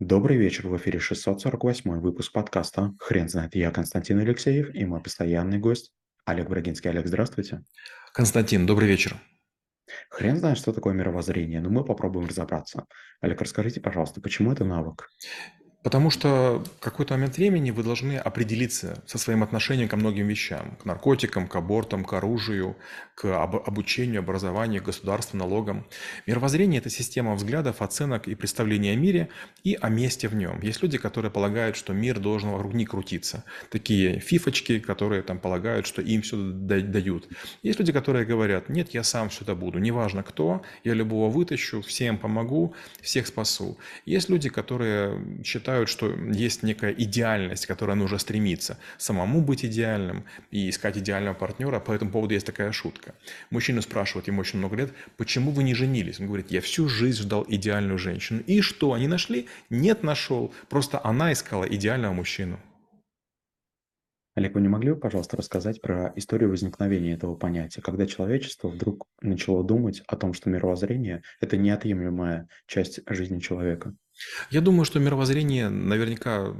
Добрый вечер, в эфире 648 выпуск подкаста «Хрен знает». Я Константин Алексеев и мой постоянный гость Олег Брагинский. Олег, здравствуйте. Константин, добрый вечер. Хрен знает, что такое мировоззрение, но мы попробуем разобраться. Олег, расскажите, пожалуйста, почему это навык? Потому что в какой-то момент времени вы должны определиться со своим отношением ко многим вещам. К наркотикам, к абортам, к оружию, к об- обучению, образованию, государству, налогам. Мировоззрение– это система взглядов, оценок и представлений о мире и о месте в нем. Есть люди, которые полагают, что мир должен вокруг них крутиться. Такие фифочки, которые там полагают, что им все дают. Есть люди, которые говорят, нет, я сам все это буду, неважно кто, я любого вытащу, всем помогу, всех спасу. Есть люди, которые считают, считают, что есть некая идеальность, к которой нужно стремиться. Самому быть идеальным и искать идеального партнера. По этому поводу есть такая шутка. Мужчину спрашивают, ему очень много лет, почему вы не женились? Он говорит, я всю жизнь ждал идеальную женщину. И что, они нашли? Нет, нашел. Просто она искала идеального мужчину. Олег, вы не могли бы, пожалуйста, рассказать про историю возникновения этого понятия, когда человечество вдруг начало думать о том, что мировоззрение– это неотъемлемая часть жизни человека? Я думаю, что мировоззрение наверняка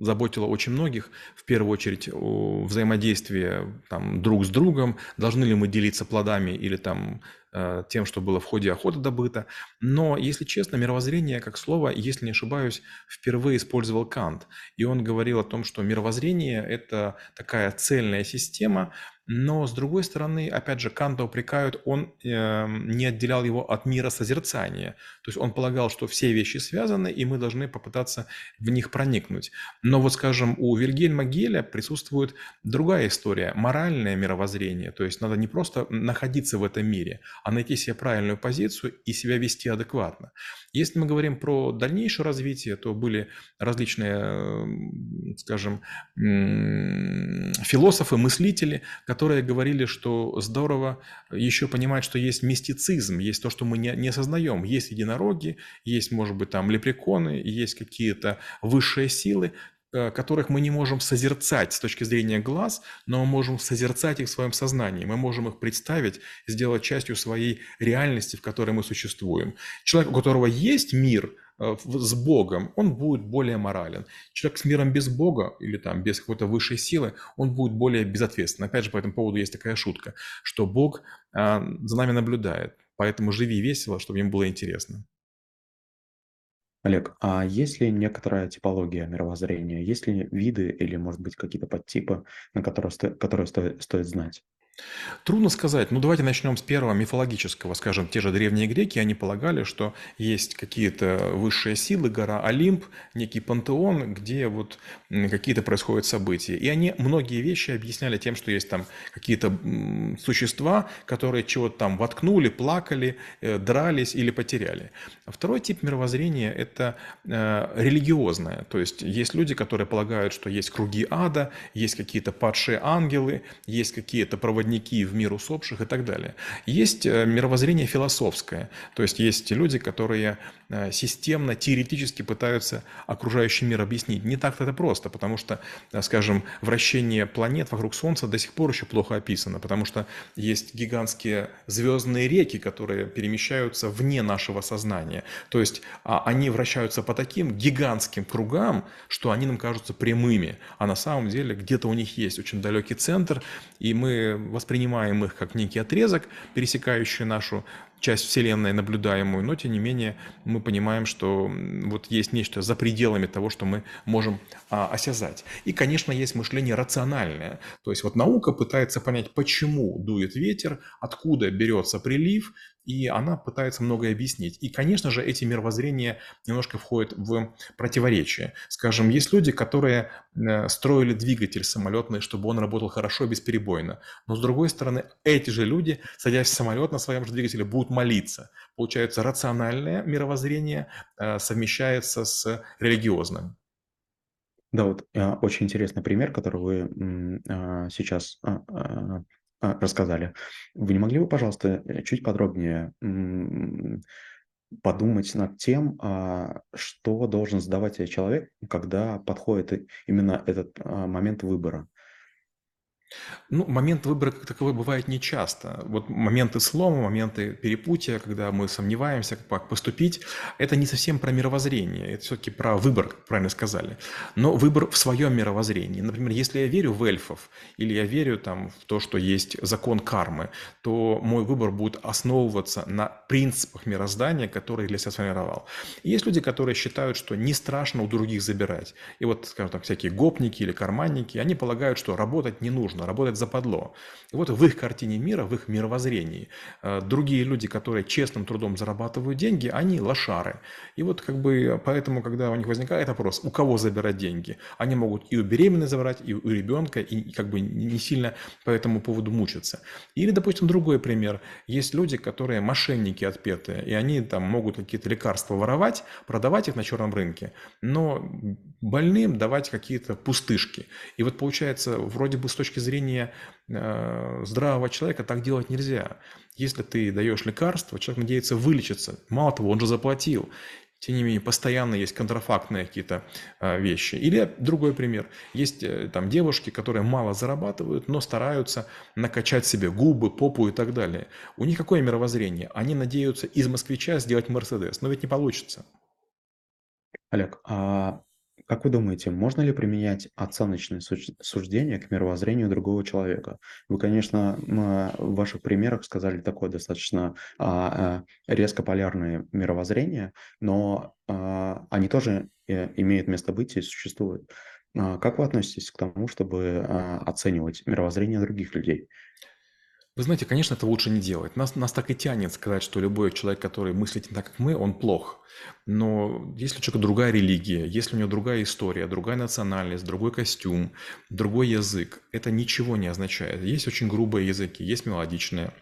заботило очень многих. В первую очередь о взаимодействии там, друг с другом. Должны ли мы делиться плодами или там Э, тем, что было в ходе охоты добыто. Но, если честно, мировоззрение как слово, если не ошибаюсь, впервые использовал Кант. И он говорил о том, что мировоззрение – это такая цельная система, но, с другой стороны, опять же, Канта упрекают, он э, не отделял его от мира созерцания. То есть он полагал, что все вещи связаны, и мы должны попытаться в них проникнуть. Но вот, скажем, у Вильгельма Геля присутствует другая история, моральное мировоззрение. То есть надо не просто находиться в этом мире, а найти себе правильную позицию и себя вести адекватно. Если мы говорим про дальнейшее развитие, то были различные, скажем, философы, мыслители, которые говорили, что здорово еще понимать, что есть мистицизм, есть то, что мы не, не осознаем. Есть единороги, есть, может быть, там лепреконы, есть какие-то высшие силы, Э, которых мы не можем созерцать с точки зрения глаз, но мы можем созерцать их в своем сознании. Мы можем их представить, сделать частью своей реальности, в которой мы существуем. Человек, у которого есть мир с Богом, он будет более морален. Человек с миром без Бога или там без какой-то высшей силы, он будет более безответственен. Опять же, по этому поводу есть такая шутка, что Бог э, за нами наблюдает. Поэтому живи весело, чтобы им было интересно. Олег, а есть ли некоторая типология мировоззрения? Есть ли виды или, может быть, какие-то подтипы, на которые, которые стоит, стоит знать? Трудно сказать. Ну, давайте начнем с первого мифологического. Скажем, те же древние греки, они полагали, что есть какие-то высшие силы, гора Олимп, некий пантеон, где вот какие-то происходят события. И они многие вещи объясняли тем, что есть там какие-то существа, которые чего-то там воткнули, плакали, э, дрались или потеряли. Второй тип мировоззрения – это э, религиозное. То есть есть люди, которые полагают, что есть круги ада, есть какие-то падшие ангелы, есть какие-то проводники проводники в мир усопших и так далее. Есть э, мировоззрение философское, то есть есть люди, которые э, системно, теоретически пытаются окружающий мир объяснить. Не так-то это просто, потому что, э, скажем, вращение планет вокруг Солнца до сих пор еще плохо описано, потому что есть гигантские звездные реки, которые перемещаются вне нашего сознания. То есть а, они вращаются по таким гигантским кругам, что они нам кажутся прямыми, а на самом деле где-то у них есть очень далекий центр, и мы воспринимаем их как некий отрезок, пересекающий нашу часть Вселенной наблюдаемую, но тем не менее мы понимаем, что вот есть нечто за пределами того, что мы можем а, осязать. И, конечно, есть мышление рациональное. То есть вот наука пытается понять, почему дует ветер, откуда берется прилив, и она пытается многое объяснить. И, конечно же, эти мировоззрения немножко входят в противоречие. Скажем, есть люди, которые э, строили двигатель самолетный, чтобы он работал хорошо, бесперебойно. Но, с другой стороны, эти же люди, садясь в самолет на своем же двигателе, будут молиться. Получается, рациональное мировоззрение э, совмещается с религиозным. Да, вот э, очень интересный пример, который вы а, сейчас а, а, рассказали. Вы не могли бы, пожалуйста, э, чуть подробнее подумать над тем, а, что должен сдавать человек, когда подходит именно этот а, момент выбора? Ну, момент выбора как таковой бывает нечасто. Вот моменты слома, моменты перепутья, когда мы сомневаемся, как поступить, это не совсем про мировоззрение, это все-таки про выбор, как правильно сказали. Но выбор в своем мировоззрении. Например, если я верю в эльфов, или я верю там, в то, что есть закон кармы, то мой выбор будет основываться на принципах мироздания, которые для себя сформировал. И есть люди, которые считают, что не страшно у других забирать. И вот, скажем так, всякие гопники или карманники, они полагают, что работать не нужно, нужно, работать западло. И вот в их картине мира, в их мировоззрении э, другие люди, которые честным трудом зарабатывают деньги, они лошары. И вот как бы поэтому, когда у них возникает вопрос, у кого забирать деньги, они могут и у беременной забрать, и у ребенка, и как бы не сильно по этому поводу мучиться. Или, допустим, другой пример. Есть люди, которые мошенники отпетые, и они там могут какие-то лекарства воровать, продавать их на черном рынке, но больным давать какие-то пустышки. И вот получается, вроде бы с точки зрения э, здравого человека так делать нельзя. Если ты даешь лекарство, человек надеется вылечиться. Мало того, он же заплатил. Тем не менее, постоянно есть контрафактные какие-то э, вещи. Или другой пример. Есть э, там девушки, которые мало зарабатывают, но стараются накачать себе губы, попу и так далее. У них какое мировоззрение? Они надеются из москвича сделать Мерседес, но ведь не получится. Олег, а как вы думаете, можно ли применять оценочные суждения к мировоззрению другого человека? Вы, конечно, в ваших примерах сказали такое достаточно а, а, резко полярное мировоззрение, но а, они тоже э, имеют место быть и существуют. Как вы относитесь к тому, чтобы оценивать мировоззрение других людей? Вы знаете, конечно, это лучше не делать. Нас, нас так и тянет сказать, что любой человек, который мыслит не так, как мы, он плох. Но если у человека другая религия, если у него другая история, другая национальность, другой костюм, другой язык, это ничего не означает. Есть очень грубые языки, есть мелодичные.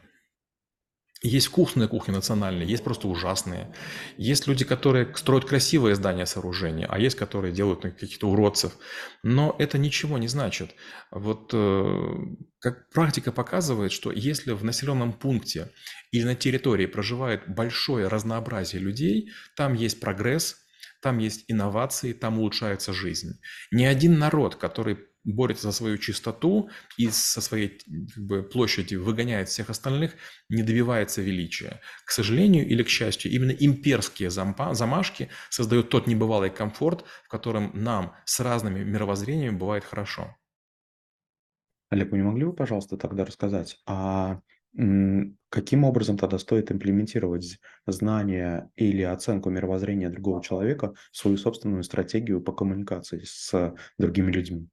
Есть вкусные кухни национальные, есть просто ужасные. Есть люди, которые строят красивые здания, сооружения, а есть, которые делают каких-то уродцев. Но это ничего не значит. Вот э, как практика показывает, что если в населенном пункте или на территории проживает большое разнообразие людей, там есть прогресс, там есть инновации, там улучшается жизнь. Ни один народ, который борется за свою чистоту и со своей как бы, площади выгоняет всех остальных, не добивается величия. К сожалению или к счастью, именно имперские замашки создают тот небывалый комфорт, в котором нам с разными мировоззрениями бывает хорошо. Олег, вы не могли бы, пожалуйста, тогда рассказать, а каким образом тогда стоит имплементировать знания или оценку мировоззрения другого человека в свою собственную стратегию по коммуникации с другими людьми?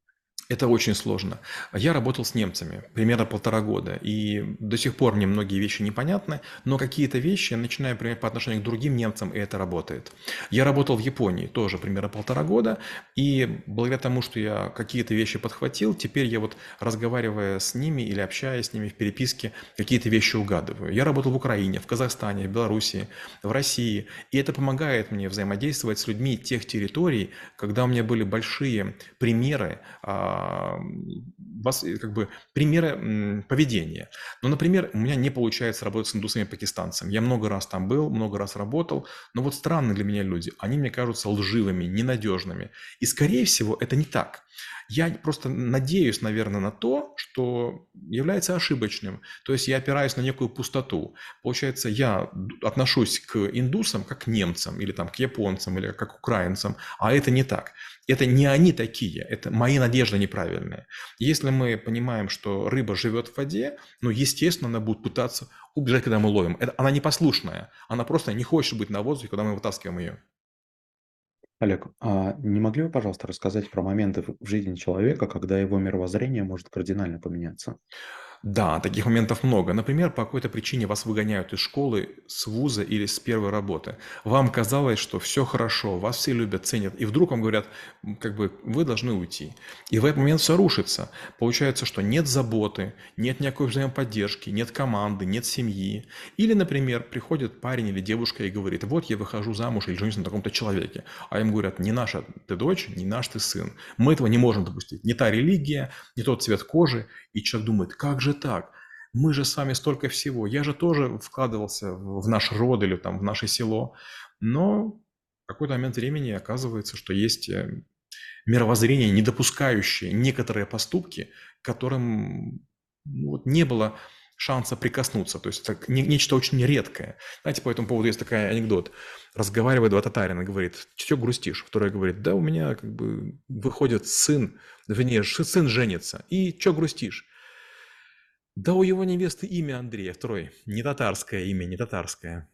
Это очень сложно. Я работал с немцами примерно полтора года, и до сих пор мне многие вещи непонятны, но какие-то вещи я начинаю применять по отношению к другим немцам, и это работает. Я работал в Японии тоже примерно полтора года, и благодаря тому, что я какие-то вещи подхватил, теперь я вот разговаривая с ними или общаясь с ними в переписке, какие-то вещи угадываю. Я работал в Украине, в Казахстане, в Белоруссии, в России, и это помогает мне взаимодействовать с людьми тех территорий, когда у меня были большие примеры а, вас, э, как бы примеры поведения. Ну, например, у меня не получается работать с индусами-пакистанцами. Я много раз там был, много раз работал, но вот странные для меня люди. Они мне кажутся лживыми, ненадежными. И, скорее всего, это не так. Я просто надеюсь, наверное, на то, что является ошибочным. То есть я опираюсь на некую пустоту. Получается, я отношусь к индусам как к немцам, или там к японцам, или как к украинцам, а это не так. Это не они такие, это мои надежды неправильные. Если мы понимаем, что рыба живет в воде, ну, естественно, она будет пытаться убежать, когда мы ловим. Это, она непослушная, она просто не хочет быть на воздухе, когда мы вытаскиваем ее. Олег, а не могли бы, пожалуйста, рассказать про моменты в жизни человека, когда его мировоззрение может кардинально поменяться? Да, таких моментов много. Например, по какой-то причине вас выгоняют из школы, с вуза или с первой работы. Вам казалось, что все хорошо, вас все любят, ценят, и вдруг вам говорят, как бы вы должны уйти. И в этот момент все рушится. Получается, что нет заботы, нет никакой взаимоподдержки, нет команды, нет семьи. Или, например, приходит парень или девушка и говорит, вот я выхожу замуж или женюсь на таком-то человеке. А им говорят, не наша ты дочь, не наш ты сын. Мы этого не можем допустить. Не та религия, не тот цвет кожи. И человек думает, как же же так? Мы же с вами столько всего. Я же тоже вкладывался в наш род или там в наше село. Но в какой-то момент времени оказывается, что есть э, мировоззрение, не допускающее некоторые поступки, которым ну, вот не было шанса прикоснуться. То есть это не, нечто очень редкое. Знаете, по этому поводу есть такой анекдот. Разговаривает два татарина, говорит, что грустишь? Второй говорит, да у меня как бы выходит сын, вернее, сын женится. И что грустишь? Да у его невесты имя Андрей, второй. Не татарское имя, не татарское.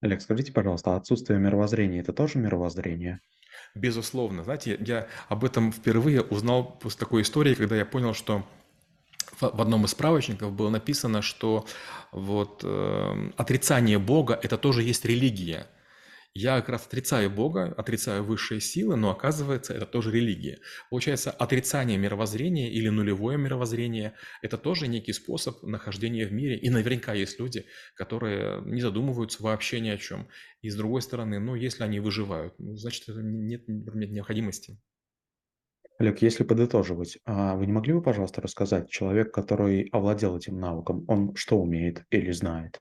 Олег, скажите, пожалуйста, отсутствие мировоззрения– это тоже мировоззрение? Безусловно. Знаете, я об этом впервые узнал после такой истории, когда я понял, что в одном из справочников было написано, что вот э, отрицание Бога – это тоже есть религия. Я как раз отрицаю Бога, отрицаю высшие силы, но оказывается, это тоже религия. Получается, отрицание мировоззрения или нулевое мировоззрение – это тоже некий способ нахождения в мире. И наверняка есть люди, которые не задумываются вообще ни о чем. И с другой стороны, ну, если они выживают, ну, значит, нет, нет необходимости. Олег, если подытоживать, а вы не могли бы, пожалуйста, рассказать, человек, который овладел этим навыком, он что умеет или знает?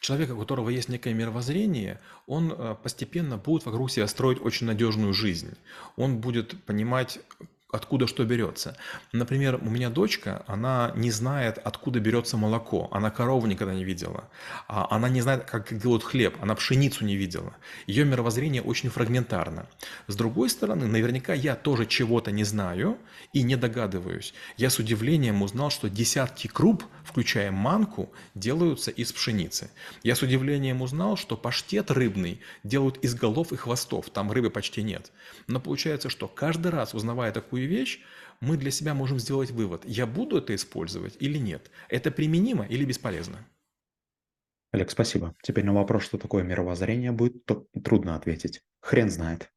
Человек, у которого есть некое мировоззрение, он э, постепенно будет вокруг себя строить очень надежную жизнь. Он будет понимать, откуда что берется. Например, у меня дочка, она не знает, откуда берется молоко. Она корову никогда не видела. А она не знает, как делают хлеб. Она пшеницу не видела. Ее мировоззрение очень фрагментарно. С другой стороны, наверняка я тоже чего-то не знаю и не догадываюсь. Я с удивлением узнал, что десятки круп, включая манку, делаются из пшеницы. Я с удивлением узнал, что паштет рыбный делают из голов и хвостов. Там рыбы почти нет. Но получается, что каждый раз, узнавая такую простую вещь, мы для себя можем сделать вывод, я буду это использовать или нет. Это применимо или бесполезно? Олег, спасибо. Теперь на вопрос, что такое мировоззрение, будет трудно ответить. Хрен знает.